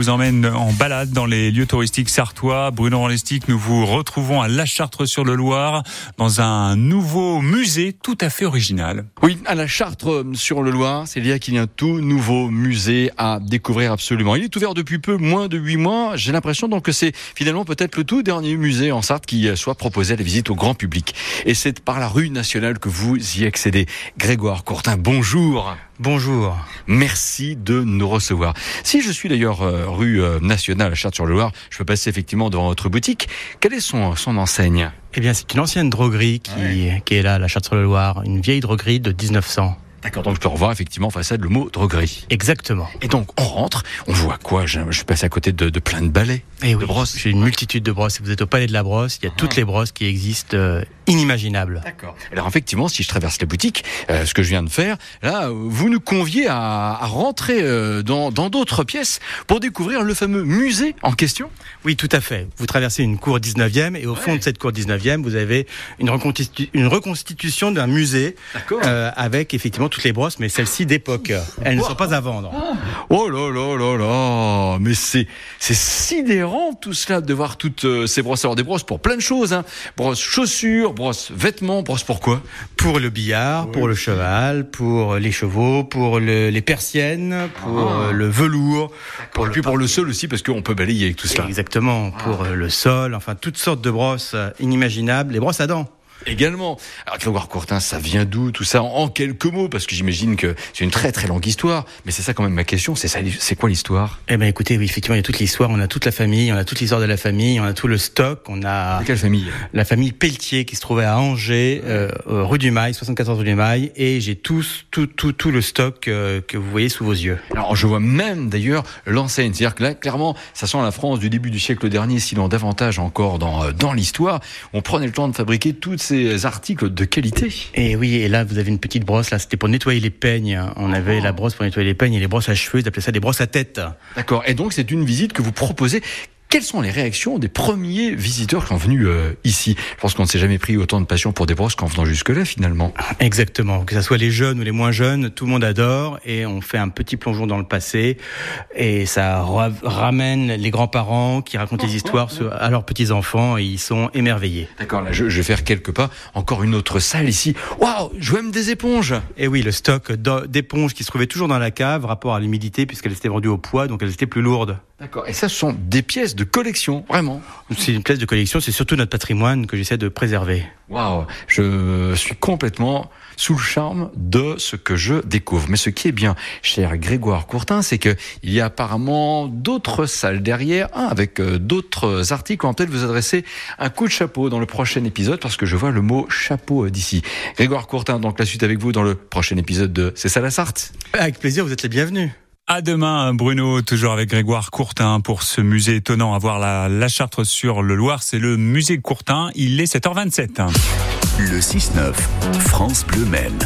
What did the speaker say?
vous emmène en balade dans les lieux touristiques sartois. Bruno Ranlistic, nous vous retrouvons à La Chartre-sur-le-Loir dans un nouveau musée tout à fait original. Oui, à La Chartre-sur-le-Loir, c'est là qu'il y a un tout nouveau musée à découvrir absolument. Il est ouvert depuis peu, moins de huit mois. J'ai l'impression donc que c'est finalement peut-être le tout dernier musée en Sarthe qui soit proposé à la visite au grand public. Et c'est par la rue nationale que vous y accédez. Grégoire Courtin, bonjour. Bonjour. Merci de nous recevoir. Si je suis d'ailleurs euh, rue euh, nationale à Chartres-sur-le-Loir, je peux passer effectivement devant votre boutique. Quelle est son, son enseigne? Eh bien, c'est une ancienne droguerie qui, qui est là, à la Chartres-sur-le-Loir, une vieille droguerie de 1900. D'accord, donc je peux revoir effectivement façade le mot droguerie. Exactement. Et donc on rentre, on voit quoi? Je, je suis passé à côté de, de plein de balais, Et de oui, brosses. j'ai une multitude de brosses. Vous êtes au Palais de la Brosse, il y a toutes les brosses qui existent, euh, inimaginables. D'accord. Alors effectivement, si je traverse la boutique, euh, ce que je viens de faire, là, euh, vous nous conviez à, à rentrer euh, dans d'autres pièces pour découvrir le fameux musée en question? Oui, tout à fait. Vous traversez une cour 19e et au fond de cette cour 19e, vous avez une, reconstitu- une reconstitution d'un musée avec effectivement toutes les brosses, mais celles-ci d'époque. Elles ne sont pas à vendre. Oh là là là là Mais c'est c'est sidérant tout cela de voir toutes euh, ces brosses. Alors des brosses pour plein de choses, hein. Brosses chaussures, brosses vêtements, brosses pour quoi? Pour le billard, pour le cheval, pour les chevaux, pour le- les persiennes, pour Ah. euh, le velours, Pour le, puis pour le sol aussi parce qu'on peut balayer avec tout cela. Exactement, pour euh, le sol, enfin toutes sortes de brosses inimaginables, les brosses à dents. Également. Alors Grégoire Courtin, ça vient d'où tout ça? En, quelques mots Parce que j'imagine que c'est une très très longue histoire. Mais c'est ça quand même ma question. C'est ça, c'est quoi l'histoire? Eh ben écoutez, oui, effectivement, il y a toute l'histoire, on a toute la famille, on a toute l'histoire de la famille, on a tout le stock, on a De quelle famille? la famille Pelletier qui se trouvait à Angers, euh, rue du Mail, 74 rue du Mail, et j'ai tout, tout, tout, tout le stock euh, que vous voyez sous vos yeux. Alors je vois même d'ailleurs l'enseigne. C'est-à-dire que là, clairement, ça sent la France du début du siècle dernier, sinon davantage encore dans, euh, dans l'histoire. On prenait le temps de fabriquer tous ces articles de qualité. Et oui, et là, vous avez une petite brosse, là, c'était pour nettoyer les peignes. On avait la brosse pour nettoyer les peignes et les brosses à cheveux, ils appelaient ça des brosses à tête. D'accord. Et donc c'est une visite que vous proposez. Quelles sont les réactions des premiers visiteurs qui sont venus euh, ici? Je pense qu'on ne s'est jamais pris autant de passion pour des brosses qu'en venant jusque-là finalement. Exactement. Que ce soit les jeunes ou les moins jeunes, tout le monde adore et on fait un petit plongeon dans le passé et ça ra- ramène les grands-parents qui racontent des histoires sur- à leurs petits-enfants et ils sont émerveillés. D'accord, là je, je vais faire quelques pas. Encore une autre salle ici. Waouh, je vois même des éponges. Et oui, le stock d'éponges qui se trouvait toujours dans la cave, rapport à l'humidité puisqu'elles étaient vendues au poids, donc elles étaient plus lourdes. D'accord. Et ça, ce sont des pièces de collection, vraiment. C'est une pièce de collection, c'est surtout notre patrimoine que j'essaie de préserver. Waouh, je suis complètement sous le charme de ce que je découvre. Mais ce qui est bien, cher Grégoire Courtin, c'est que il y a apparemment d'autres salles derrière, hein, avec euh, d'autres articles. On va peut-être vous adresser un coup de chapeau dans le prochain épisode parce que je vois le mot chapeau euh, d'ici. Grégoire Courtin, donc la suite avec vous dans le prochain épisode de C'est ça la Sarthe. Avec plaisir, vous êtes les bienvenus. À demain, Bruno, toujours avec Grégoire Courtin pour ce musée étonnant à voir la, la Chartre sur le Loir. C'est le musée Courtin. Il est 7h27. Le 6-9, France Bleu Maine.